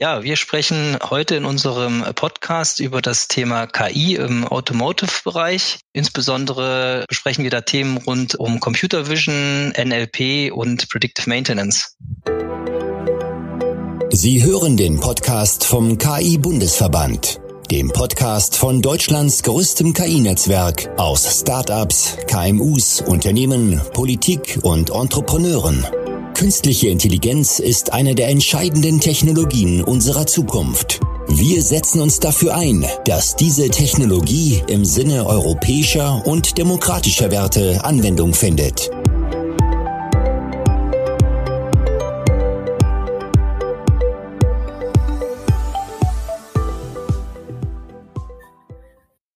Ja, wir sprechen heute in unserem Podcast über das Thema KI im Automotive-Bereich. Insbesondere besprechen wir da Themen rund um Computer Vision, NLP und Predictive Maintenance. Sie hören den Podcast vom KI-Bundesverband, dem Podcast von Deutschlands größtem KI-Netzwerk aus Startups, KMUs, Unternehmen, Politik und Entrepreneuren. Künstliche Intelligenz ist eine der entscheidenden Technologien unserer Zukunft. Wir setzen uns dafür ein, dass diese Technologie im Sinne europäischer und demokratischer Werte Anwendung findet.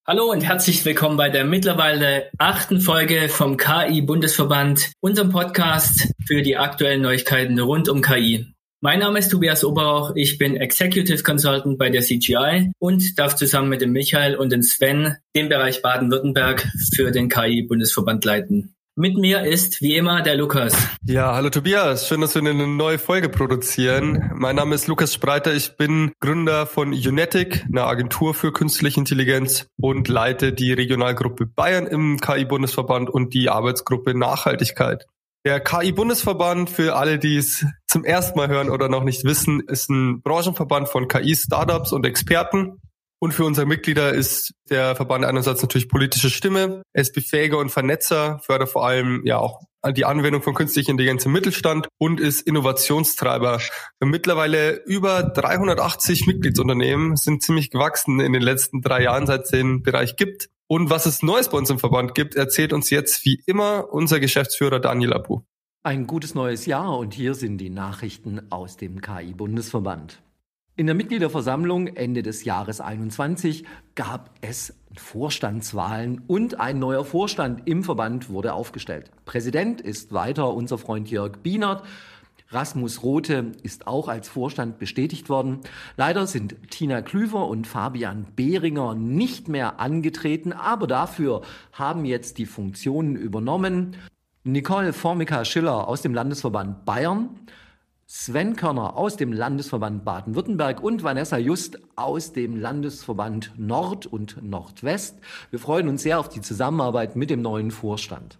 Hallo und herzlich willkommen bei der mittlerweile achten Folge vom KI-Bundesverband, unserem Podcast für die aktuellen Neuigkeiten rund um KI. Mein Name ist Tobias Oberauch, ich bin Executive Consultant bei der CGI und darf zusammen mit dem Michael und dem Sven den Bereich Baden-Württemberg für den KI-Bundesverband leiten. Mit mir ist wie immer der Lukas. Ja, hallo Tobias, schön, dass wir eine neue Folge produzieren. Mein Name ist Lukas Spreiter, ich bin Gründer von Unetic, einer Agentur für künstliche Intelligenz und leite die Regionalgruppe Bayern im KI-Bundesverband und die Arbeitsgruppe Nachhaltigkeit. Der KI-Bundesverband, für alle, die es zum ersten Mal hören oder noch nicht wissen, ist ein Branchenverband von KI-Startups und Experten. Und für unsere Mitglieder ist der Verband einerseits natürlich politische Stimme, ist Befähiger und Vernetzer, fördert vor allem ja auch die Anwendung von künstlicher Intelligenz im Mittelstand und ist Innovationstreiber. Mittlerweile über 380 Mitgliedsunternehmen sind ziemlich gewachsen in den letzten drei Jahren, seit es den Bereich gibt. Und was es Neues bei uns im Verband gibt, erzählt uns jetzt wie immer unser Geschäftsführer Daniel Abu. Ein gutes neues Jahr und hier sind die Nachrichten aus dem KI-Bundesverband. In der Mitgliederversammlung Ende des Jahres 21 gab es Vorstandswahlen und ein neuer Vorstand im Verband wurde aufgestellt. Präsident ist weiter unser Freund Jörg Bienert. Rasmus Rote ist auch als Vorstand bestätigt worden. Leider sind Tina Klüver und Fabian Behringer nicht mehr angetreten, aber dafür haben jetzt die Funktionen übernommen. Nicole Formica Schiller aus dem Landesverband Bayern, Sven Körner aus dem Landesverband Baden-Württemberg und Vanessa Just aus dem Landesverband Nord und Nordwest. Wir freuen uns sehr auf die Zusammenarbeit mit dem neuen Vorstand.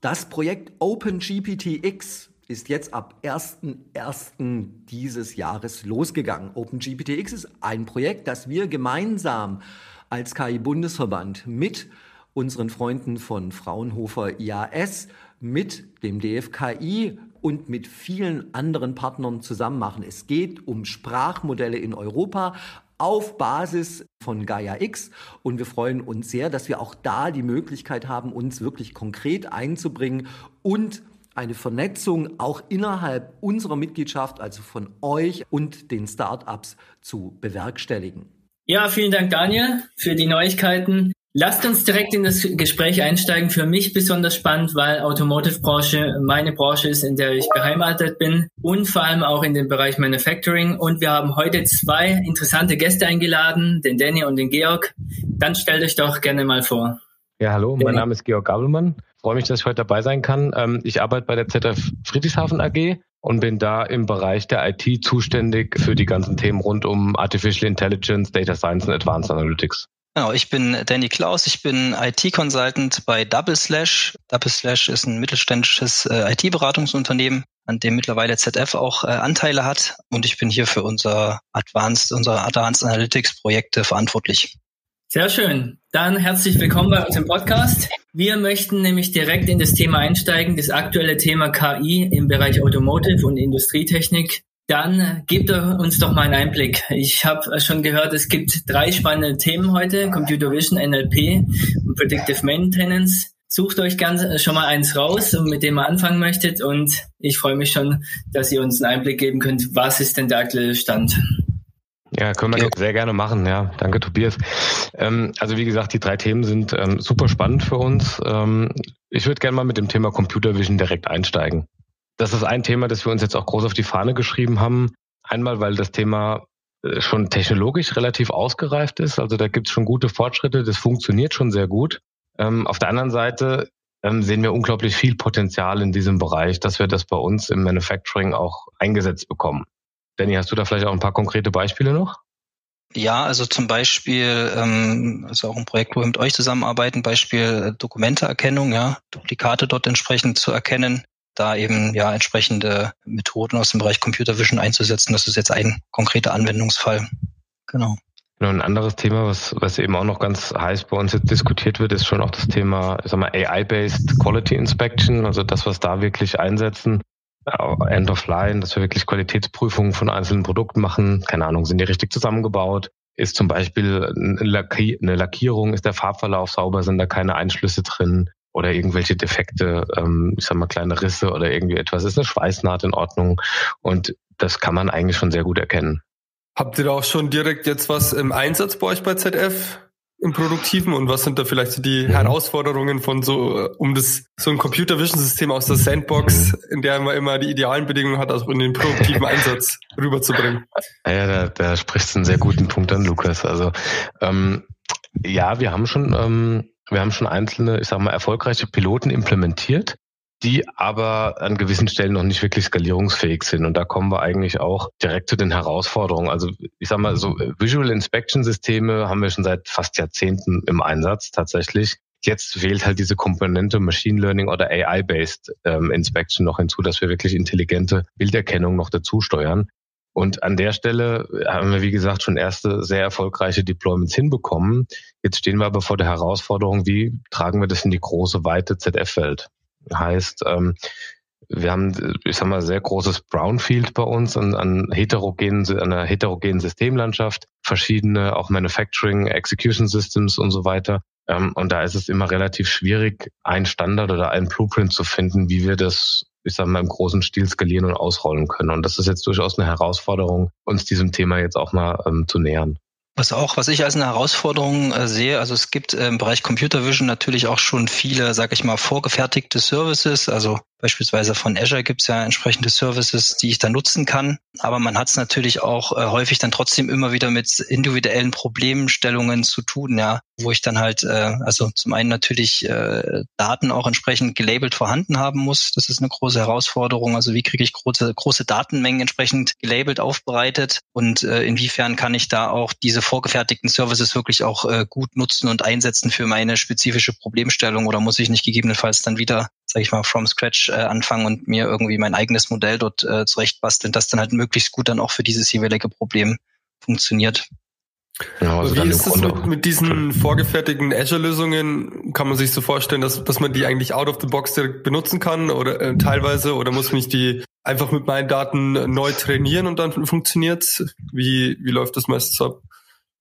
Das Projekt OpenGPTX ist jetzt ab 1.1. dieses Jahres losgegangen. OpenGPTX ist ein Projekt, das wir gemeinsam als KI-Bundesverband mit unseren Freunden von Fraunhofer IAS, mit dem DFKI und mit vielen anderen Partnern zusammen machen. Es geht um Sprachmodelle in Europa auf Basis von Gaia X und wir freuen uns sehr, dass wir auch da die Möglichkeit haben, uns wirklich konkret einzubringen und eine Vernetzung auch innerhalb unserer Mitgliedschaft, also von euch und den Startups zu bewerkstelligen. Ja, vielen Dank, Daniel, für die Neuigkeiten. Lasst uns direkt in das Gespräch einsteigen. Für mich besonders spannend, weil Automotive-Branche meine Branche ist, in der ich beheimatet bin und vor allem auch in dem Bereich Manufacturing. Und wir haben heute zwei interessante Gäste eingeladen, den Danny und den Georg. Dann stellt euch doch gerne mal vor. Ja, hallo, mein Name ist Georg Gabelmann. freue mich, dass ich heute dabei sein kann. Ähm, ich arbeite bei der ZF Friedrichshafen AG und bin da im Bereich der IT zuständig für die ganzen Themen rund um Artificial Intelligence, Data Science und Advanced Analytics. Genau, ich bin Danny Klaus, ich bin IT-Consultant bei Double Slash. Double Slash ist ein mittelständisches äh, IT-Beratungsunternehmen, an dem mittlerweile ZF auch äh, Anteile hat und ich bin hier für unser Advanced, unsere Advanced Analytics Projekte verantwortlich. Sehr schön. Dann herzlich willkommen bei uns im Podcast. Wir möchten nämlich direkt in das Thema einsteigen, das aktuelle Thema KI im Bereich Automotive und Industrietechnik. Dann gebt uns doch mal einen Einblick. Ich habe schon gehört, es gibt drei spannende Themen heute. Computer Vision, NLP und Predictive Maintenance. Sucht euch ganz schon mal eins raus, mit dem ihr anfangen möchtet. Und ich freue mich schon, dass ihr uns einen Einblick geben könnt. Was ist denn der aktuelle Stand? Ja, können wir sehr gerne machen. Ja, danke, Tobias. Ähm, also wie gesagt, die drei Themen sind ähm, super spannend für uns. Ähm, ich würde gerne mal mit dem Thema Computer Vision direkt einsteigen. Das ist ein Thema, das wir uns jetzt auch groß auf die Fahne geschrieben haben. Einmal, weil das Thema äh, schon technologisch relativ ausgereift ist. Also da gibt es schon gute Fortschritte, das funktioniert schon sehr gut. Ähm, auf der anderen Seite ähm, sehen wir unglaublich viel Potenzial in diesem Bereich, dass wir das bei uns im Manufacturing auch eingesetzt bekommen. Danny, hast du da vielleicht auch ein paar konkrete Beispiele noch? Ja, also zum Beispiel, ähm, also auch ein Projekt, wo wir mit euch zusammenarbeiten, Beispiel äh, Dokumenteerkennung, ja, Duplikate dort entsprechend zu erkennen, da eben ja entsprechende Methoden aus dem Bereich Computer Vision einzusetzen. Das ist jetzt ein konkreter Anwendungsfall. Genau. Genau, ein anderes Thema, was, was eben auch noch ganz heiß bei uns jetzt diskutiert wird, ist schon auch das Thema, ich sag mal, AI-based Quality Inspection, also das, was da wirklich einsetzen, End of Line, dass wir wirklich Qualitätsprüfungen von einzelnen Produkten machen. Keine Ahnung, sind die richtig zusammengebaut? Ist zum Beispiel eine Lackierung, ist der Farbverlauf sauber, sind da keine Einschlüsse drin oder irgendwelche Defekte, ähm, ich sag mal kleine Risse oder irgendwie etwas, ist eine Schweißnaht in Ordnung und das kann man eigentlich schon sehr gut erkennen. Habt ihr da auch schon direkt jetzt was im Einsatz bei euch bei ZF? im Produktiven und was sind da vielleicht so die mhm. Herausforderungen von so, äh, um das, so ein Computer Vision System aus der Sandbox, mhm. in der man immer die idealen Bedingungen hat, also in den produktiven Einsatz rüberzubringen? Ja, da, da sprichst du einen sehr guten Punkt an, Lukas. Also, ähm, ja, wir haben schon, ähm, wir haben schon einzelne, ich sag mal, erfolgreiche Piloten implementiert die aber an gewissen Stellen noch nicht wirklich skalierungsfähig sind. Und da kommen wir eigentlich auch direkt zu den Herausforderungen. Also ich sage mal, so Visual Inspection Systeme haben wir schon seit fast Jahrzehnten im Einsatz tatsächlich. Jetzt wählt halt diese Komponente Machine Learning oder AI-based ähm, Inspection noch hinzu, dass wir wirklich intelligente Bilderkennung noch dazu steuern. Und an der Stelle haben wir, wie gesagt, schon erste sehr erfolgreiche Deployments hinbekommen. Jetzt stehen wir aber vor der Herausforderung, wie tragen wir das in die große, weite ZF-Welt? Heißt, ähm, wir haben, ich sag mal, sehr großes Brownfield bei uns an, an heterogenen, an einer heterogenen Systemlandschaft, verschiedene auch Manufacturing, Execution Systems und so weiter. Ähm, und da ist es immer relativ schwierig, ein Standard oder ein Blueprint zu finden, wie wir das, ich sag mal, im großen Stil skalieren und ausrollen können. Und das ist jetzt durchaus eine Herausforderung, uns diesem Thema jetzt auch mal ähm, zu nähern. Was auch, was ich als eine Herausforderung äh, sehe, also es gibt äh, im Bereich Computer Vision natürlich auch schon viele, sage ich mal, vorgefertigte Services. Also Beispielsweise von Azure gibt es ja entsprechende Services, die ich da nutzen kann. Aber man hat es natürlich auch äh, häufig dann trotzdem immer wieder mit individuellen Problemstellungen zu tun, ja, wo ich dann halt, äh, also zum einen natürlich äh, Daten auch entsprechend gelabelt vorhanden haben muss. Das ist eine große Herausforderung. Also wie kriege ich große, große Datenmengen entsprechend gelabelt aufbereitet und äh, inwiefern kann ich da auch diese vorgefertigten Services wirklich auch äh, gut nutzen und einsetzen für meine spezifische Problemstellung oder muss ich nicht gegebenenfalls dann wieder sage ich mal, from scratch äh, anfangen und mir irgendwie mein eigenes Modell dort äh, zurechtbasteln, das dann halt möglichst gut dann auch für dieses jeweilige Problem funktioniert. Genau, also Wie ist es mit, mit diesen vorgefertigten Azure-Lösungen? Kann man sich so vorstellen, dass, dass man die eigentlich out of the box direkt benutzen kann oder äh, teilweise oder muss man die einfach mit meinen Daten neu trainieren und dann funktioniert's? Wie, wie läuft das meistens ab?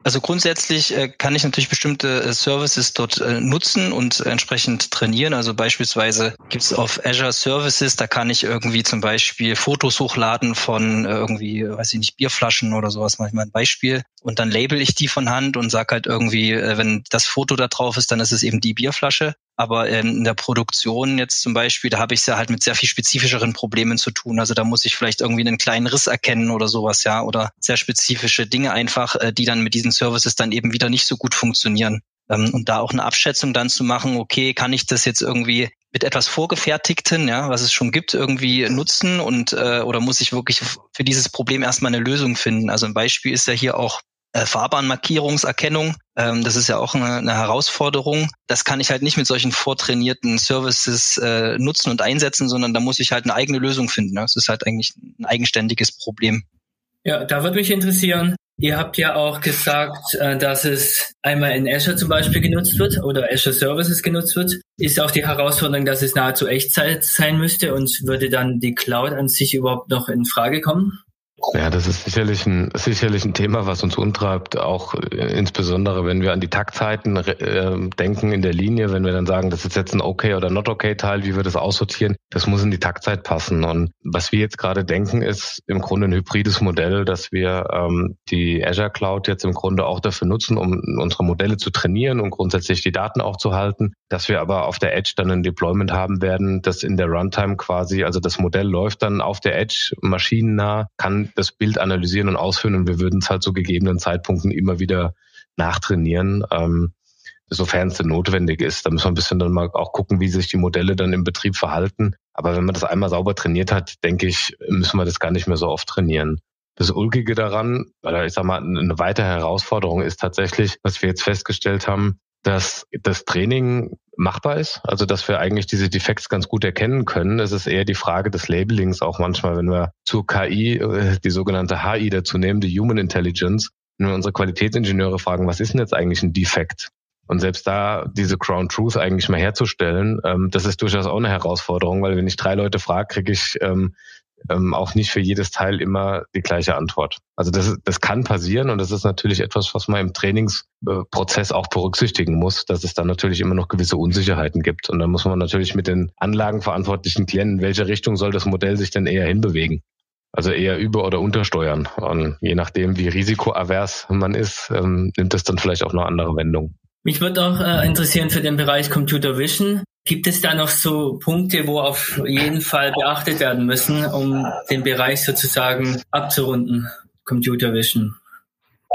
Also grundsätzlich äh, kann ich natürlich bestimmte äh, Services dort äh, nutzen und entsprechend trainieren. Also beispielsweise gibt es auf Azure Services, da kann ich irgendwie zum Beispiel Fotos hochladen von irgendwie, weiß ich nicht, Bierflaschen oder sowas, manchmal ein Beispiel. Und dann label ich die von Hand und sag halt irgendwie, wenn das Foto da drauf ist, dann ist es eben die Bierflasche. Aber in der Produktion jetzt zum Beispiel, da habe ich es ja halt mit sehr viel spezifischeren Problemen zu tun. Also da muss ich vielleicht irgendwie einen kleinen Riss erkennen oder sowas, ja, oder sehr spezifische Dinge einfach, äh, die dann mit diesen Services dann eben wieder nicht so gut funktionieren. Ähm, und da auch eine Abschätzung dann zu machen, okay, kann ich das jetzt irgendwie mit etwas Vorgefertigten, ja, was es schon gibt, irgendwie nutzen und äh, oder muss ich wirklich für dieses Problem erstmal eine Lösung finden? Also ein Beispiel ist ja hier auch äh, Fahrbahnmarkierungserkennung. Ähm, das ist ja auch eine, eine, Herausforderung. Das kann ich halt nicht mit solchen vortrainierten Services äh, nutzen und einsetzen, sondern da muss ich halt eine eigene Lösung finden. Das ist halt eigentlich ein eigenständiges Problem. Ja, da würde mich interessieren, Ihr habt ja auch gesagt, äh, dass es einmal in Azure zum Beispiel genutzt wird oder Azure Services genutzt wird. Ist auch die Herausforderung, dass es nahezu Echtzeit sein müsste und würde dann die Cloud an sich überhaupt noch in Frage kommen? Ja, das ist sicherlich ein, sicherlich ein Thema, was uns umtreibt, auch äh, insbesondere, wenn wir an die Taktzeiten äh, denken in der Linie, wenn wir dann sagen, das ist jetzt ein Okay oder Not Okay Teil, wie wir das aussortieren, das muss in die Taktzeit passen. Und was wir jetzt gerade denken, ist im Grunde ein hybrides Modell, dass wir ähm, die Azure Cloud jetzt im Grunde auch dafür nutzen, um unsere Modelle zu trainieren und grundsätzlich die Daten auch zu halten, dass wir aber auf der Edge dann ein Deployment haben werden, das in der Runtime quasi, also das Modell läuft dann auf der Edge maschinennah, kann das Bild analysieren und ausführen und wir würden es halt zu gegebenen Zeitpunkten immer wieder nachtrainieren, ähm, sofern es denn notwendig ist. Da müssen wir ein bisschen dann mal auch gucken, wie sich die Modelle dann im Betrieb verhalten. Aber wenn man das einmal sauber trainiert hat, denke ich, müssen wir das gar nicht mehr so oft trainieren. Das Ulkige daran, oder ich sag mal, eine weitere Herausforderung ist tatsächlich, was wir jetzt festgestellt haben, dass das Training machbar ist, also dass wir eigentlich diese Defekts ganz gut erkennen können. Es ist eher die Frage des Labelings auch manchmal, wenn wir zu KI, äh, die sogenannte HI dazu nehmen, die Human Intelligence, wenn wir unsere Qualitätsingenieure fragen, was ist denn jetzt eigentlich ein Defekt? Und selbst da diese Ground Truth eigentlich mal herzustellen, ähm, das ist durchaus auch eine Herausforderung, weil wenn ich drei Leute frage, kriege ich ähm, auch nicht für jedes Teil immer die gleiche Antwort. Also das, das kann passieren und das ist natürlich etwas, was man im Trainingsprozess auch berücksichtigen muss, dass es dann natürlich immer noch gewisse Unsicherheiten gibt. Und dann muss man natürlich mit den Anlagenverantwortlichen klären, in welche Richtung soll das Modell sich denn eher hinbewegen. Also eher über- oder untersteuern. Und je nachdem, wie risikoavers man ist, ähm, nimmt das dann vielleicht auch noch andere Wendungen. Mich würde auch äh, interessieren für den Bereich Computer Vision. Gibt es da noch so Punkte, wo auf jeden Fall beachtet werden müssen, um den Bereich sozusagen abzurunden? Computer Vision.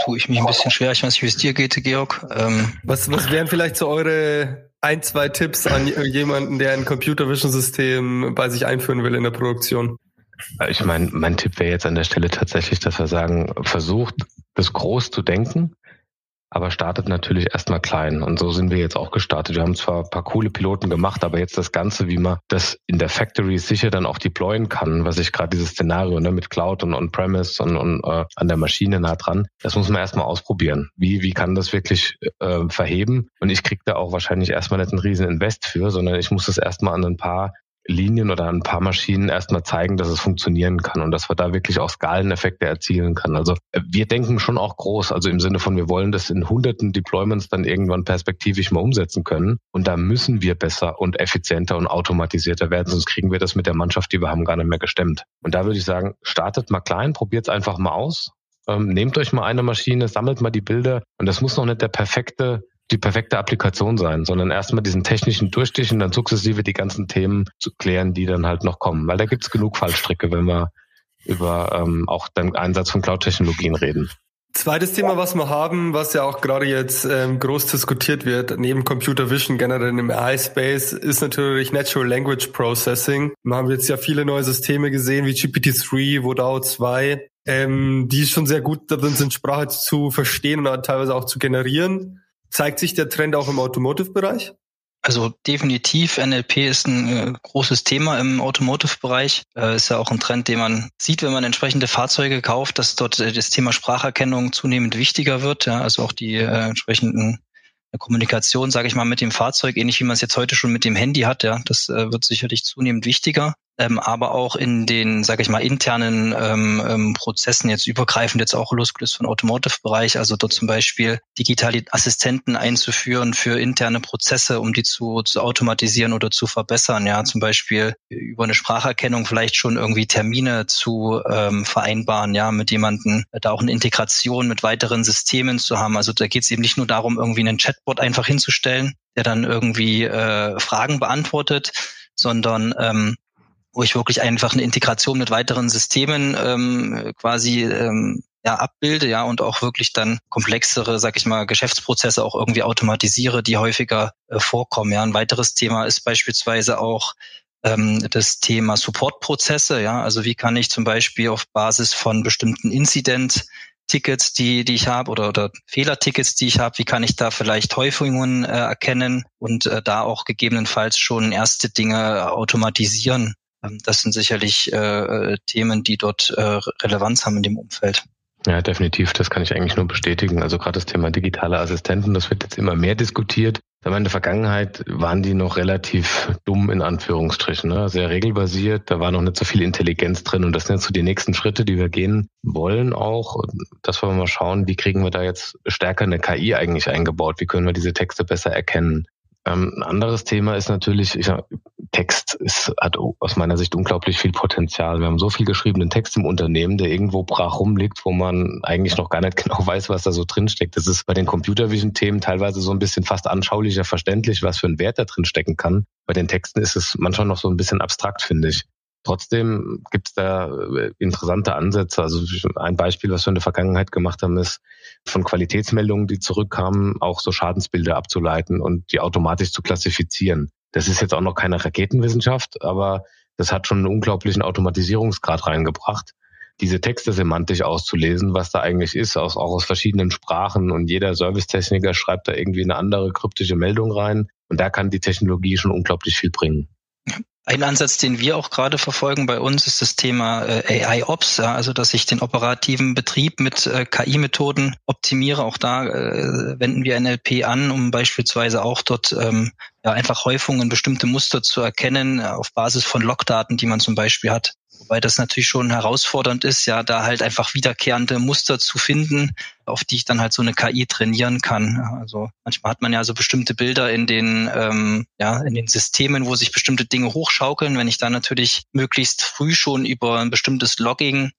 Tue ich mich ein bisschen schwer. Ich weiß nicht, wie es dir geht, Georg. Ähm was, was wären vielleicht so eure ein, zwei Tipps an jemanden, der ein Computer Vision System bei sich einführen will in der Produktion? Ich meine, mein Tipp wäre jetzt an der Stelle tatsächlich, dass wir sagen, versucht, das groß zu denken, aber startet natürlich erstmal klein. Und so sind wir jetzt auch gestartet. Wir haben zwar ein paar coole Piloten gemacht, aber jetzt das Ganze, wie man das in der Factory sicher dann auch deployen kann, was ich gerade dieses Szenario ne, mit Cloud und On-Premise und, und äh, an der Maschine nah dran, das muss man erstmal ausprobieren. Wie, wie kann das wirklich äh, verheben? Und ich kriege da auch wahrscheinlich erstmal nicht einen riesen Invest für, sondern ich muss das erstmal an ein paar Linien oder ein paar Maschinen erstmal zeigen, dass es funktionieren kann und dass wir da wirklich auch Skaleneffekte erzielen kann. Also äh, wir denken schon auch groß, also im Sinne von, wir wollen das in hunderten Deployments dann irgendwann perspektivisch mal umsetzen können. Und da müssen wir besser und effizienter und automatisierter werden, sonst kriegen wir das mit der Mannschaft, die wir haben, gar nicht mehr gestemmt. Und da würde ich sagen, startet mal klein, probiert es einfach mal aus. Ähm, nehmt euch mal eine Maschine, sammelt mal die Bilder und das muss noch nicht der perfekte die perfekte Applikation sein, sondern erstmal diesen technischen Durchstich und dann sukzessive die ganzen Themen zu klären, die dann halt noch kommen. Weil da gibt's genug Fallstricke, wenn wir über ähm, auch den Einsatz von Cloud-Technologien reden. Zweites Thema, was wir haben, was ja auch gerade jetzt ähm, groß diskutiert wird, neben Computer Vision generell im AI-Space, ist natürlich Natural Language Processing. Wir haben jetzt ja viele neue Systeme gesehen, wie GPT-3, Vodao 2, ähm, die schon sehr gut darin sind, Sprache zu verstehen und teilweise auch zu generieren. Zeigt sich der Trend auch im Automotive-Bereich? Also definitiv, NLP ist ein äh, großes Thema im Automotive-Bereich. Äh, ist ja auch ein Trend, den man sieht, wenn man entsprechende Fahrzeuge kauft, dass dort äh, das Thema Spracherkennung zunehmend wichtiger wird. Ja, also auch die äh, entsprechenden Kommunikation, sage ich mal, mit dem Fahrzeug, ähnlich wie man es jetzt heute schon mit dem Handy hat. Ja, das äh, wird sicherlich zunehmend wichtiger ähm, aber auch in den, sage ich mal, internen ähm, ähm, Prozessen jetzt übergreifend jetzt auch losgelöst von Automotive-Bereich, also dort zum Beispiel digitale Assistenten einzuführen für interne Prozesse, um die zu, zu automatisieren oder zu verbessern. Ja, zum Beispiel über eine Spracherkennung vielleicht schon irgendwie Termine zu ähm, vereinbaren, ja, mit jemanden, da auch eine Integration mit weiteren Systemen zu haben. Also da geht es eben nicht nur darum, irgendwie einen Chatbot einfach hinzustellen, der dann irgendwie äh, Fragen beantwortet, sondern ähm, wo ich wirklich einfach eine Integration mit weiteren Systemen ähm, quasi ähm, ja, abbilde, ja, und auch wirklich dann komplexere, sag ich mal, Geschäftsprozesse auch irgendwie automatisiere, die häufiger äh, vorkommen. Ja, ein weiteres Thema ist beispielsweise auch ähm, das Thema Supportprozesse, ja, also wie kann ich zum Beispiel auf Basis von bestimmten Incident Tickets, die, die ich habe oder, oder Fehlertickets, die ich habe, wie kann ich da vielleicht Häufungen äh, erkennen und äh, da auch gegebenenfalls schon erste Dinge automatisieren. Ähm, das sind sicherlich äh, Themen, die dort äh, Relevanz haben in dem Umfeld. Ja, definitiv. Das kann ich eigentlich nur bestätigen. Also gerade das Thema digitale Assistenten, das wird jetzt immer mehr diskutiert. In der Vergangenheit waren die noch relativ dumm in Anführungsstrichen, ne? sehr regelbasiert. Da war noch nicht so viel Intelligenz drin. Und das sind jetzt so die nächsten Schritte, die wir gehen wollen auch. Dass wir mal schauen, wie kriegen wir da jetzt stärker eine KI eigentlich eingebaut? Wie können wir diese Texte besser erkennen? Ähm, ein anderes Thema ist natürlich, ich sag, Text ist, hat aus meiner Sicht unglaublich viel Potenzial. Wir haben so viel geschriebenen Text im Unternehmen, der irgendwo brach rumliegt, wo man eigentlich noch gar nicht genau weiß, was da so drinsteckt. Das ist bei den Computer Vision Themen teilweise so ein bisschen fast anschaulicher verständlich, was für ein Wert da drin stecken kann. Bei den Texten ist es manchmal noch so ein bisschen abstrakt, finde ich. Trotzdem gibt es da äh, interessante Ansätze. Also ein Beispiel, was wir in der Vergangenheit gemacht haben, ist von Qualitätsmeldungen, die zurückkamen, auch so Schadensbilder abzuleiten und die automatisch zu klassifizieren. Das ist jetzt auch noch keine Raketenwissenschaft, aber das hat schon einen unglaublichen Automatisierungsgrad reingebracht. diese Texte semantisch auszulesen, was da eigentlich ist, aus, auch aus verschiedenen Sprachen und jeder Servicetechniker schreibt da irgendwie eine andere kryptische Meldung rein und da kann die Technologie schon unglaublich viel bringen. Ein Ansatz, den wir auch gerade verfolgen bei uns, ist das Thema äh, AI Ops, ja, also dass ich den operativen Betrieb mit äh, KI-Methoden optimiere. Auch da äh, wenden wir NLP an, um beispielsweise auch dort ähm, ja, einfach Häufungen, bestimmte Muster zu erkennen auf Basis von Logdaten, die man zum Beispiel hat. Wobei das natürlich schon herausfordernd ist, ja, da halt einfach wiederkehrende Muster zu finden, auf die ich dann halt so eine KI trainieren kann. Also manchmal hat man ja so bestimmte Bilder in den, ähm, ja, in den Systemen, wo sich bestimmte Dinge hochschaukeln. Wenn ich da natürlich möglichst früh schon über ein bestimmtes Logging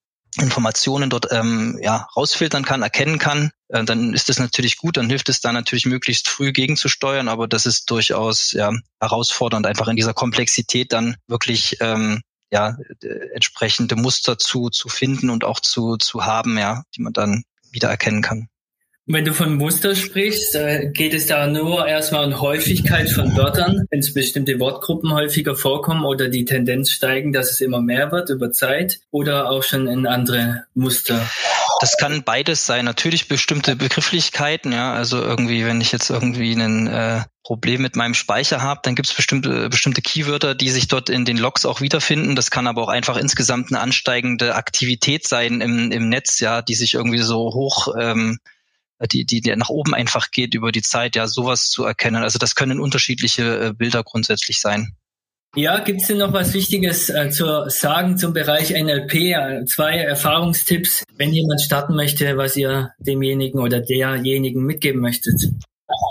Informationen dort ähm, ja, rausfiltern kann, erkennen kann, äh, dann ist das natürlich gut, dann hilft es da natürlich möglichst früh gegenzusteuern, aber das ist durchaus ja, herausfordernd, einfach in dieser Komplexität dann wirklich ähm, ja, entsprechende Muster zu, zu finden und auch zu, zu haben, ja, die man dann wieder erkennen kann. Wenn du von Muster sprichst, äh, geht es da nur erstmal um Häufigkeit von Wörtern, wenn es bestimmte Wortgruppen häufiger vorkommen oder die Tendenz steigen, dass es immer mehr wird über Zeit oder auch schon in andere Muster? Das kann beides sein. Natürlich bestimmte Begrifflichkeiten, ja. Also irgendwie, wenn ich jetzt irgendwie ein äh, Problem mit meinem Speicher habe, dann gibt es bestimmte, bestimmte Keywörter, die sich dort in den Logs auch wiederfinden. Das kann aber auch einfach insgesamt eine ansteigende Aktivität sein im, im Netz, ja, die sich irgendwie so hoch ähm, die, die, die nach oben einfach geht über die Zeit, ja, sowas zu erkennen. Also das können unterschiedliche äh, Bilder grundsätzlich sein. Ja, gibt es denn noch was Wichtiges äh, zu sagen zum Bereich NLP? Zwei Erfahrungstipps, wenn jemand starten möchte, was ihr demjenigen oder derjenigen mitgeben möchtet.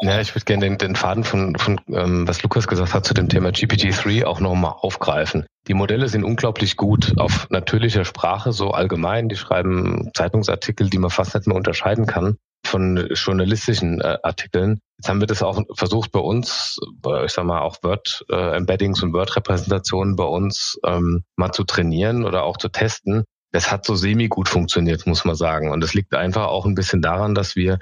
Ja, ich würde gerne den, den Faden von, von ähm, was Lukas gesagt hat zu dem Thema GPT-3 auch nochmal aufgreifen. Die Modelle sind unglaublich gut auf natürlicher Sprache, so allgemein. Die schreiben Zeitungsartikel, die man fast nicht mehr unterscheiden kann von journalistischen äh, Artikeln. Jetzt haben wir das auch versucht bei uns, ich sag mal auch Word-Embeddings äh, und Word-Repräsentationen bei uns ähm, mal zu trainieren oder auch zu testen. Das hat so semi gut funktioniert, muss man sagen. Und das liegt einfach auch ein bisschen daran, dass wir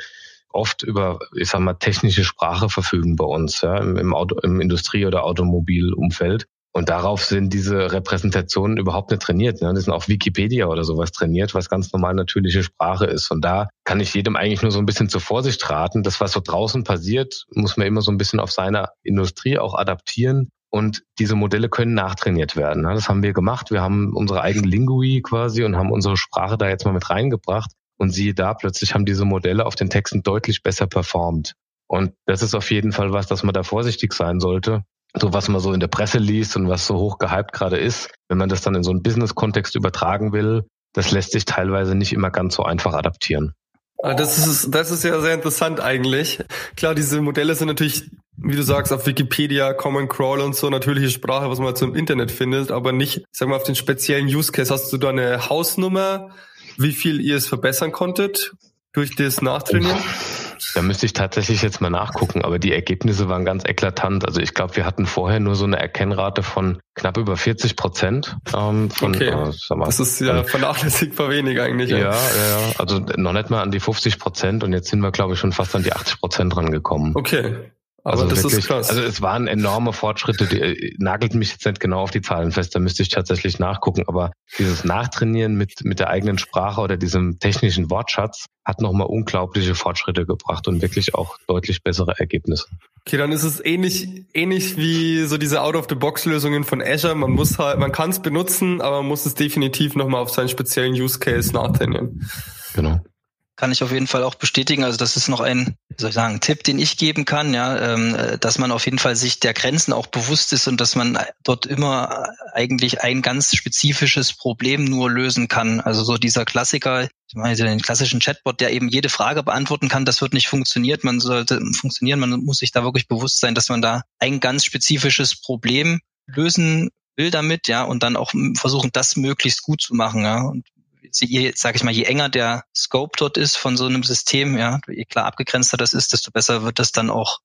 oft über, ich sag mal, technische Sprache verfügen bei uns, ja, im, Auto, im Industrie- oder Automobilumfeld. Und darauf sind diese Repräsentationen überhaupt nicht trainiert. Ne? Die sind auf Wikipedia oder sowas trainiert, was ganz normal natürliche Sprache ist. Und da kann ich jedem eigentlich nur so ein bisschen zur Vorsicht raten. Das, was so draußen passiert, muss man immer so ein bisschen auf seiner Industrie auch adaptieren. Und diese Modelle können nachtrainiert werden. Ne? Das haben wir gemacht. Wir haben unsere eigene Lingui quasi und haben unsere Sprache da jetzt mal mit reingebracht. Und siehe da, plötzlich haben diese Modelle auf den Texten deutlich besser performt. Und das ist auf jeden Fall was, dass man da vorsichtig sein sollte so was man so in der Presse liest und was so hoch gehypt gerade ist, wenn man das dann in so einen Business-Kontext übertragen will, das lässt sich teilweise nicht immer ganz so einfach adaptieren. Ah, das ist, das ist ja sehr interessant eigentlich. Klar, diese Modelle sind natürlich, wie du sagst, auf Wikipedia, Common Crawl und so natürliche Sprache, was man so im Internet findet, aber nicht, sagen wir, auf den speziellen Use Case. Hast du da eine Hausnummer, wie viel ihr es verbessern konntet durch das Nachtrainieren? Da müsste ich tatsächlich jetzt mal nachgucken, aber die Ergebnisse waren ganz eklatant. Also ich glaube, wir hatten vorher nur so eine Erkennrate von knapp über 40 Prozent. Ähm, von, okay. Äh, mal, das ist ja vernachlässigbar wenig eigentlich. Ja, ja, ja, also noch nicht mal an die 50 Prozent und jetzt sind wir, glaube ich, schon fast an die 80 Prozent rangekommen. Okay. Aber also das wirklich, ist krass. Also es waren enorme Fortschritte, die äh, nagelt mich jetzt nicht genau auf die Zahlen fest, da müsste ich tatsächlich nachgucken. Aber dieses Nachtrainieren mit, mit der eigenen Sprache oder diesem technischen Wortschatz hat nochmal unglaubliche Fortschritte gebracht und wirklich auch deutlich bessere Ergebnisse. Okay, dann ist es ähnlich, ähnlich wie so diese Out-of-the-Box-Lösungen von Azure. Man muss halt, man kann es benutzen, aber man muss es definitiv nochmal auf seinen speziellen Use Case nachtrainieren. Genau kann ich auf jeden Fall auch bestätigen. Also das ist noch ein, wie soll ich sagen, Tipp, den ich geben kann, ja, ähm, dass man auf jeden Fall sich der Grenzen auch bewusst ist und dass man dort immer eigentlich ein ganz spezifisches Problem nur lösen kann. Also so dieser Klassiker, ich meine den klassischen Chatbot, der eben jede Frage beantworten kann, das wird nicht funktioniert. Man sollte funktionieren, man muss sich da wirklich bewusst sein, dass man da ein ganz spezifisches Problem lösen will damit, ja, und dann auch versuchen, das möglichst gut zu machen, ja. Und je, sag ich mal, je enger der Scope dort ist von so einem System, ja, je klar abgegrenzter das ist, desto besser wird das dann auch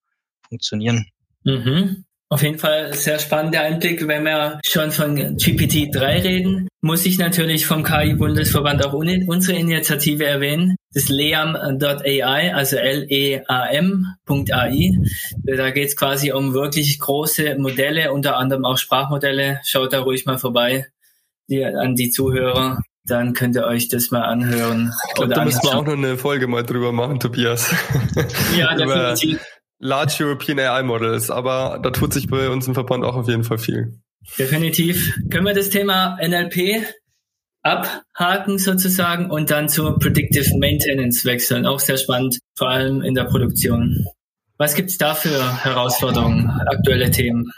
funktionieren. Mhm. Auf jeden Fall sehr spannender Einblick. Wenn wir schon von GPT-3 reden, muss ich natürlich vom KI-Bundesverband auch unsere Initiative erwähnen, das leam.ai, also L-E-A-M.ai. Da geht es quasi um wirklich große Modelle, unter anderem auch Sprachmodelle. Schaut da ruhig mal vorbei die, an die Zuhörer dann könnt ihr euch das mal anhören. Ich glaube, da müssen wir auch noch eine Folge mal drüber machen, Tobias. Ja, definitiv. Large European AI Models, aber da tut sich bei uns im Verband auch auf jeden Fall viel. Definitiv. Können wir das Thema NLP abhaken sozusagen und dann zur Predictive Maintenance wechseln? Auch sehr spannend, vor allem in der Produktion. Was gibt's da für Herausforderungen, aktuelle Themen?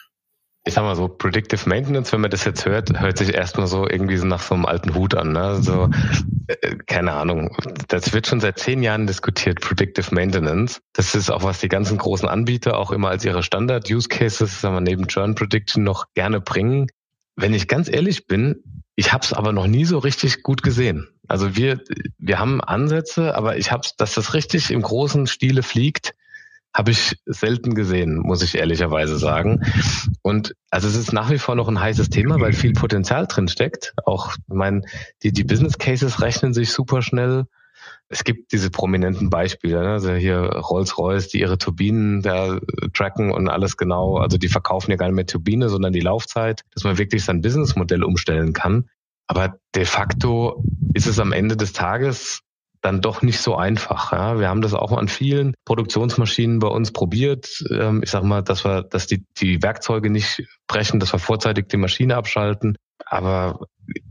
Ich sag mal so, Predictive Maintenance, wenn man das jetzt hört, hört sich erstmal so irgendwie so nach so einem alten Hut an. Ne? So, äh, keine Ahnung. Das wird schon seit zehn Jahren diskutiert, Predictive Maintenance. Das ist auch, was die ganzen großen Anbieter auch immer als ihre Standard-Use-Cases, sagen wir, neben Churn Prediction noch gerne bringen. Wenn ich ganz ehrlich bin, ich habe es aber noch nie so richtig gut gesehen. Also wir, wir haben Ansätze, aber ich habe dass das richtig im großen Stile fliegt, habe ich selten gesehen, muss ich ehrlicherweise sagen. Und also es ist nach wie vor noch ein heißes Thema, weil viel Potenzial drin steckt. Auch, ich meine, die, die Business Cases rechnen sich super schnell. Es gibt diese prominenten Beispiele, ne? also hier Rolls-Royce, die ihre Turbinen da tracken und alles genau, also die verkaufen ja gar nicht mehr Turbine, sondern die Laufzeit, dass man wirklich sein Businessmodell umstellen kann. Aber de facto ist es am Ende des Tages dann doch nicht so einfach. Ja. Wir haben das auch an vielen Produktionsmaschinen bei uns probiert. Ähm, ich sage mal, dass wir, dass die, die Werkzeuge nicht brechen, dass wir vorzeitig die Maschine abschalten. Aber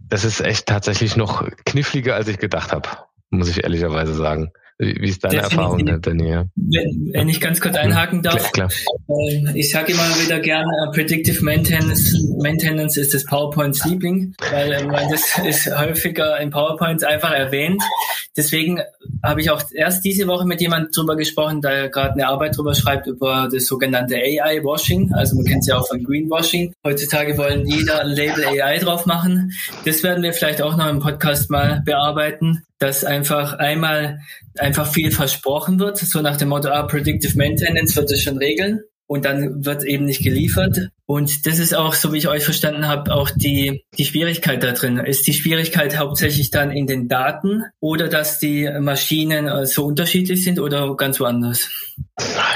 das ist echt tatsächlich noch kniffliger, als ich gedacht habe, muss ich ehrlicherweise sagen. Wie ist deine Definitiv. Erfahrung, Daniel? Wenn, wenn ich ganz kurz einhaken darf. Klar, klar. Ähm, ich sage immer wieder gerne, uh, Predictive Maintenance, Maintenance ist das PowerPoint Sleeping, weil, äh, weil das ist häufiger in PowerPoints einfach erwähnt. Deswegen habe ich auch erst diese Woche mit jemandem drüber gesprochen, da er gerade eine Arbeit drüber schreibt, über das sogenannte AI-Washing. Also man kennt es ja auch von Greenwashing. Heutzutage wollen jeder ein Label AI drauf machen. Das werden wir vielleicht auch noch im Podcast mal bearbeiten dass einfach einmal einfach viel versprochen wird, so nach dem Motto, ah, Predictive Maintenance wird es schon regeln und dann wird eben nicht geliefert. Und das ist auch, so wie ich euch verstanden habe, auch die, die Schwierigkeit da drin. Ist die Schwierigkeit hauptsächlich dann in den Daten oder dass die Maschinen äh, so unterschiedlich sind oder ganz woanders?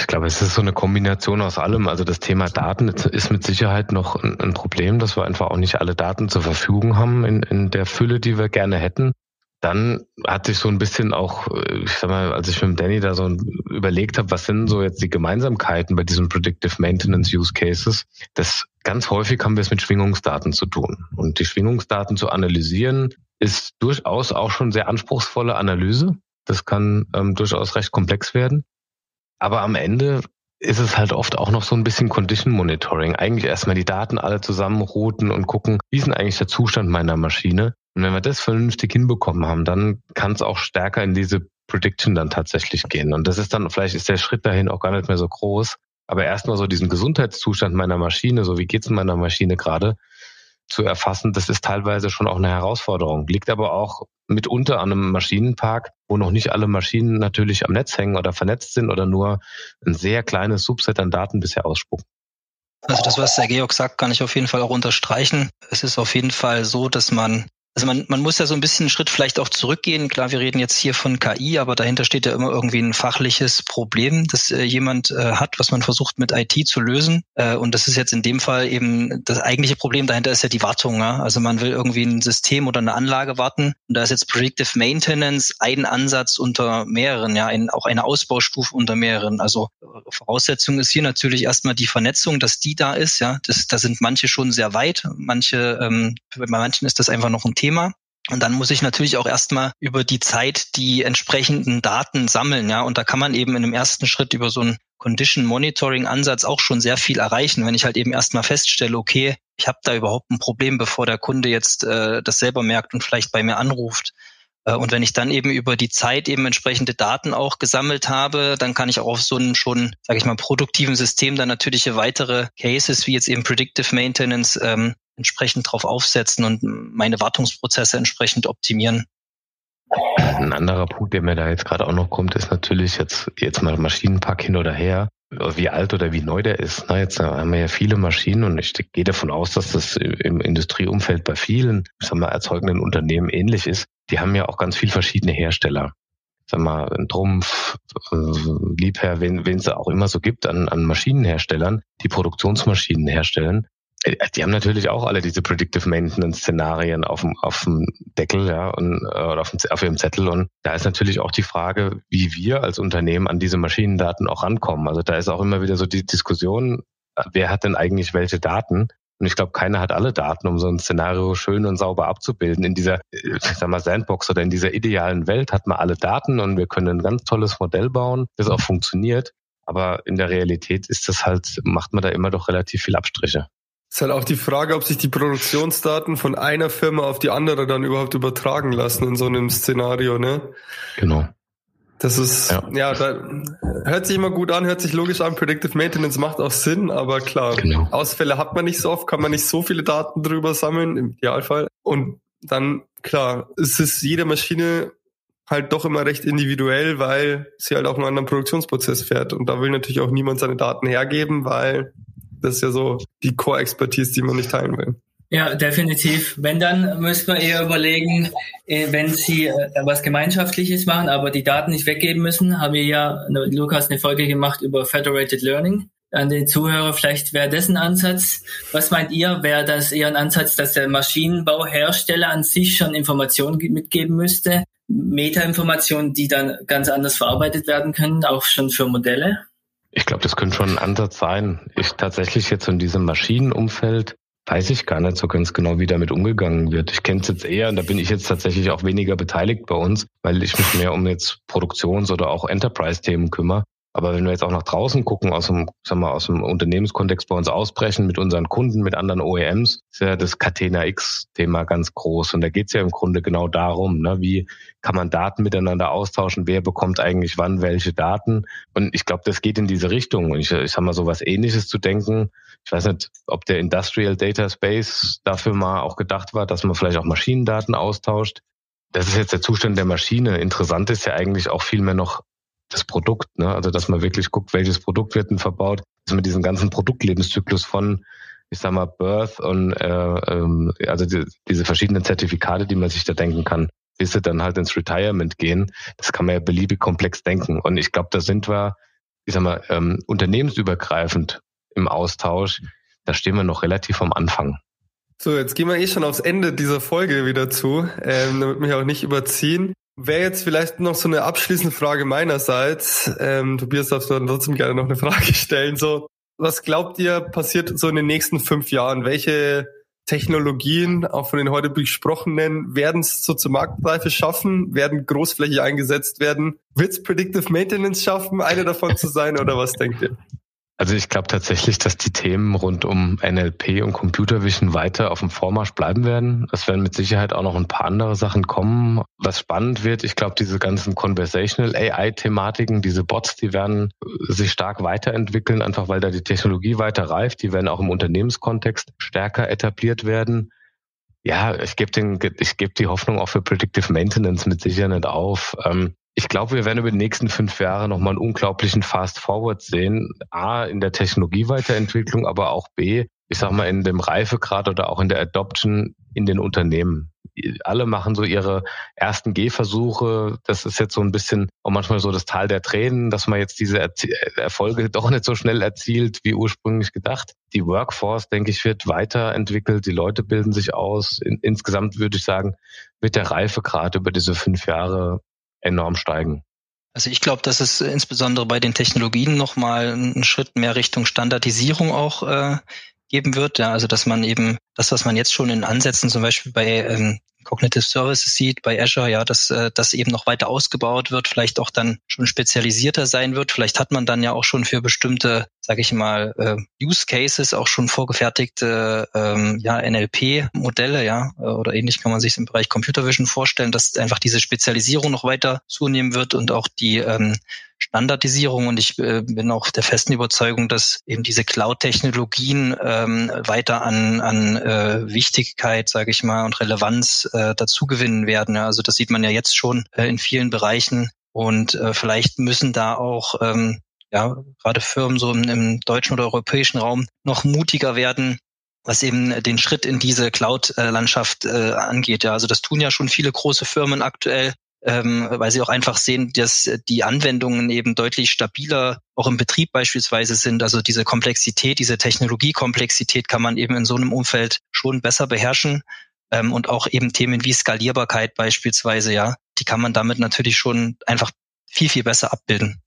Ich glaube, es ist so eine Kombination aus allem. Also das Thema Daten ist mit Sicherheit noch ein Problem, dass wir einfach auch nicht alle Daten zur Verfügung haben in, in der Fülle, die wir gerne hätten dann hat sich so ein bisschen auch, äh, ich sag mal, als ich mit Danny da so überlegt habe, was sind so jetzt die Gemeinsamkeiten bei diesen Predictive Maintenance Use Cases, das ganz häufig haben wir es mit Schwingungsdaten zu tun. Und die Schwingungsdaten zu analysieren, ist durchaus auch schon sehr anspruchsvolle Analyse. Das kann ähm, durchaus recht komplex werden. Aber am Ende ist es halt oft auch noch so ein bisschen Condition Monitoring. Eigentlich erstmal die Daten alle zusammenrouten und gucken, wie ist denn eigentlich der Zustand meiner Maschine? Und wenn wir das vernünftig hinbekommen haben, dann kann es auch stärker in diese Prediction dann tatsächlich gehen. Und das ist dann, vielleicht ist der Schritt dahin auch gar nicht mehr so groß. Aber erstmal so diesen Gesundheitszustand meiner Maschine, so wie geht's in meiner Maschine gerade, zu erfassen, das ist teilweise schon auch eine Herausforderung. Liegt aber auch mitunter an einem Maschinenpark, wo noch nicht alle Maschinen natürlich am Netz hängen oder vernetzt sind oder nur ein sehr kleines Subset an Daten bisher ausspucken. Also das, was der Georg sagt, kann ich auf jeden Fall auch unterstreichen. Es ist auf jeden Fall so, dass man also man, man muss ja so ein bisschen einen Schritt vielleicht auch zurückgehen. Klar, wir reden jetzt hier von KI, aber dahinter steht ja immer irgendwie ein fachliches Problem, das äh, jemand äh, hat, was man versucht mit IT zu lösen. Äh, und das ist jetzt in dem Fall eben das eigentliche Problem dahinter ist ja die Wartung. Ja? Also man will irgendwie ein System oder eine Anlage warten. Und da ist jetzt Predictive Maintenance ein Ansatz unter mehreren, ja, ein, auch eine Ausbaustufe unter mehreren. Also äh, Voraussetzung ist hier natürlich erstmal die Vernetzung, dass die da ist. Ja, das, da sind manche schon sehr weit. Manche, ähm, bei manchen ist das einfach noch ein Thema. Und dann muss ich natürlich auch erstmal über die Zeit die entsprechenden Daten sammeln, ja. Und da kann man eben in dem ersten Schritt über so einen Condition Monitoring Ansatz auch schon sehr viel erreichen, wenn ich halt eben erstmal feststelle, okay, ich habe da überhaupt ein Problem, bevor der Kunde jetzt äh, das selber merkt und vielleicht bei mir anruft. Äh, und wenn ich dann eben über die Zeit eben entsprechende Daten auch gesammelt habe, dann kann ich auch auf so einem schon, sage ich mal, produktiven System dann natürlich weitere Cases wie jetzt eben Predictive Maintenance ähm, entsprechend drauf aufsetzen und meine Wartungsprozesse entsprechend optimieren. Ein anderer Punkt, der mir da jetzt gerade auch noch kommt, ist natürlich jetzt, jetzt mal Maschinenpark hin oder her, wie alt oder wie neu der ist. Na, jetzt haben wir ja viele Maschinen und ich gehe davon aus, dass das im Industrieumfeld bei vielen, sagen wir, erzeugenden Unternehmen ähnlich ist. Die haben ja auch ganz viele verschiedene Hersteller. Sag mal, ein Trumpf, Liebherr, wen, es auch immer so gibt an, an Maschinenherstellern, die Produktionsmaschinen herstellen die haben natürlich auch alle diese Predictive Maintenance Szenarien auf dem, auf dem Deckel, ja, und, äh, oder auf, dem, auf ihrem Zettel. Und da ist natürlich auch die Frage, wie wir als Unternehmen an diese Maschinendaten auch rankommen. Also da ist auch immer wieder so die Diskussion, äh, wer hat denn eigentlich welche Daten? Und ich glaube, keiner hat alle Daten, um so ein Szenario schön und sauber abzubilden. In dieser, ich sag mal, Sandbox oder in dieser idealen Welt hat man alle Daten und wir können ein ganz tolles Modell bauen, das auch funktioniert. Aber in der Realität ist das halt, macht man da immer doch relativ viel Abstriche. Ist halt auch die Frage, ob sich die Produktionsdaten von einer Firma auf die andere dann überhaupt übertragen lassen in so einem Szenario, ne? Genau. Das ist, ja, ja da hört sich immer gut an, hört sich logisch an. Predictive Maintenance macht auch Sinn, aber klar, genau. Ausfälle hat man nicht so oft, kann man nicht so viele Daten drüber sammeln, im Idealfall. Und dann, klar, es ist jede Maschine halt doch immer recht individuell, weil sie halt auch einen anderen Produktionsprozess fährt. Und da will natürlich auch niemand seine Daten hergeben, weil das ist ja so die Core-Expertise, die man nicht teilen will. Ja, definitiv. Wenn dann müsste man eher überlegen, äh, wenn Sie äh, was Gemeinschaftliches machen, aber die Daten nicht weggeben müssen, haben wir ja, Lukas, eine Folge gemacht über Federated Learning. An den Zuhörer, vielleicht wäre das ein Ansatz. Was meint ihr? Wäre das eher ein Ansatz, dass der Maschinenbauhersteller an sich schon Informationen mitgeben müsste? Metainformationen, die dann ganz anders verarbeitet werden können, auch schon für Modelle? Ich glaube, das könnte schon ein Ansatz sein. Ich tatsächlich jetzt in diesem Maschinenumfeld weiß ich gar nicht so ganz genau, wie damit umgegangen wird. Ich kenne es jetzt eher, und da bin ich jetzt tatsächlich auch weniger beteiligt bei uns, weil ich mich mehr um jetzt Produktions- oder auch Enterprise-Themen kümmere. Aber wenn wir jetzt auch nach draußen gucken, aus dem, sagen wir, aus dem Unternehmenskontext bei uns ausbrechen, mit unseren Kunden, mit anderen OEMs, ist ja das Catena X-Thema ganz groß. Und da geht es ja im Grunde genau darum, ne, wie kann man Daten miteinander austauschen, wer bekommt eigentlich wann welche Daten. Und ich glaube, das geht in diese Richtung. Und ich, ich sag mal, so was ähnliches zu denken. Ich weiß nicht, ob der Industrial Data Space dafür mal auch gedacht war, dass man vielleicht auch Maschinendaten austauscht. Das ist jetzt der Zustand der Maschine. Interessant ist ja eigentlich auch vielmehr noch das Produkt. Ne? Also dass man wirklich guckt, welches Produkt wird denn verbaut, dass man diesen ganzen Produktlebenszyklus von ich sag mal, Birth und äh, ähm, also die, diese verschiedenen Zertifikate, die man sich da denken kann, bis sie dann halt ins Retirement gehen, das kann man ja beliebig komplex denken. Und ich glaube, da sind wir, ich sag mal, ähm, unternehmensübergreifend im Austausch, da stehen wir noch relativ am Anfang. So, jetzt gehen wir eh schon aufs Ende dieser Folge wieder zu, ähm, damit mich auch nicht überziehen. Wäre jetzt vielleicht noch so eine abschließende Frage meinerseits. Ähm, Tobias, darfst du dann trotzdem gerne noch eine Frage stellen. So, was glaubt ihr passiert so in den nächsten fünf Jahren? Welche Technologien, auch von den heute besprochenen, werden es so zur Marktreife schaffen? Werden großflächig eingesetzt werden? Wird es Predictive Maintenance schaffen, eine davon zu sein oder was denkt ihr? Also ich glaube tatsächlich, dass die Themen rund um NLP und Computer Vision weiter auf dem Vormarsch bleiben werden. Es werden mit Sicherheit auch noch ein paar andere Sachen kommen. Was spannend wird, ich glaube, diese ganzen Conversational AI-Thematiken, diese Bots, die werden sich stark weiterentwickeln, einfach weil da die Technologie weiter reift. Die werden auch im Unternehmenskontext stärker etabliert werden. Ja, ich gebe den, ich gebe die Hoffnung auch für Predictive Maintenance mit Sicherheit nicht auf. Ähm, ich glaube, wir werden über die nächsten fünf Jahre nochmal einen unglaublichen Fast Forward sehen. A, in der Technologieweiterentwicklung, aber auch B, ich sag mal, in dem Reifegrad oder auch in der Adoption in den Unternehmen. Alle machen so ihre ersten Gehversuche. Das ist jetzt so ein bisschen auch manchmal so das Tal der Tränen, dass man jetzt diese Erfolge doch nicht so schnell erzielt, wie ursprünglich gedacht. Die Workforce, denke ich, wird weiterentwickelt. Die Leute bilden sich aus. In, insgesamt würde ich sagen, wird der Reifegrad über diese fünf Jahre enorm steigen. Also ich glaube, dass es insbesondere bei den Technologien nochmal einen Schritt mehr Richtung Standardisierung auch äh, geben wird. Ja, also dass man eben das, was man jetzt schon in Ansätzen zum Beispiel bei ähm, Cognitive Services sieht bei Azure, ja, dass äh, das eben noch weiter ausgebaut wird, vielleicht auch dann schon spezialisierter sein wird. Vielleicht hat man dann ja auch schon für bestimmte, sage ich mal, äh, Use Cases auch schon vorgefertigte ähm, ja, NLP-Modelle, ja, oder ähnlich kann man sich im Bereich Computer Vision vorstellen, dass einfach diese Spezialisierung noch weiter zunehmen wird und auch die ähm, Standardisierung und ich äh, bin auch der festen Überzeugung, dass eben diese Cloud-Technologien ähm, weiter an, an äh, Wichtigkeit, sage ich mal, und Relevanz äh, dazu gewinnen werden. Ja, also das sieht man ja jetzt schon äh, in vielen Bereichen und äh, vielleicht müssen da auch ähm, ja gerade Firmen so im, im deutschen oder europäischen Raum noch mutiger werden, was eben den Schritt in diese Cloud-Landschaft äh, angeht. Ja, also das tun ja schon viele große Firmen aktuell. ähm, weil sie auch einfach sehen, dass die Anwendungen eben deutlich stabiler auch im Betrieb beispielsweise sind. Also diese Komplexität, diese Technologiekomplexität kann man eben in so einem Umfeld schon besser beherrschen. Ähm, und auch eben Themen wie Skalierbarkeit beispielsweise, ja, die kann man damit natürlich schon einfach viel, viel besser abbilden.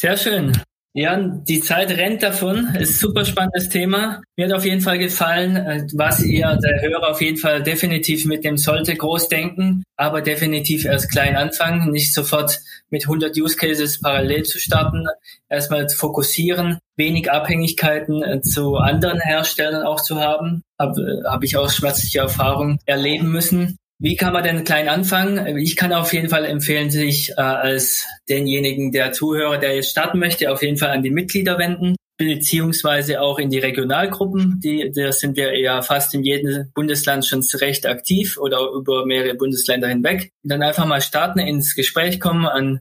Sehr schön. Ja, die Zeit rennt davon. Ist super spannendes Thema. Mir hat auf jeden Fall gefallen, äh, was ihr, der Hörer, auf jeden Fall definitiv mitnehmen sollte. Groß denken, aber definitiv erst klein anfangen. Nicht sofort mit 100 Use Cases parallel zu starten. Erstmal fokussieren, wenig Abhängigkeiten äh, zu anderen Herstellern auch zu haben. Habe hab ich auch schmerzliche Erfahrungen erleben müssen. Wie kann man denn klein anfangen? Ich kann auf jeden Fall empfehlen, sich äh, als denjenigen der Zuhörer, der jetzt starten möchte, auf jeden Fall an die Mitglieder wenden, beziehungsweise auch in die Regionalgruppen. Die, da sind wir ja fast in jedem Bundesland schon recht aktiv oder über mehrere Bundesländer hinweg. dann einfach mal starten, ins Gespräch kommen, an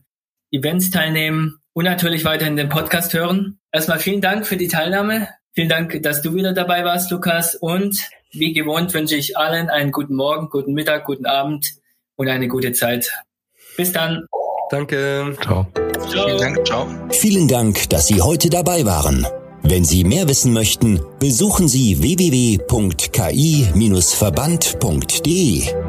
Events teilnehmen und natürlich weiterhin den Podcast hören. Erstmal vielen Dank für die Teilnahme. Vielen Dank, dass du wieder dabei warst, Lukas. Und wie gewohnt wünsche ich allen einen guten Morgen, guten Mittag, guten Abend und eine gute Zeit. Bis dann. Danke. Ciao. ciao. Vielen Dank. Ciao. Vielen Dank, dass Sie heute dabei waren. Wenn Sie mehr wissen möchten, besuchen Sie www.ki-verband.de.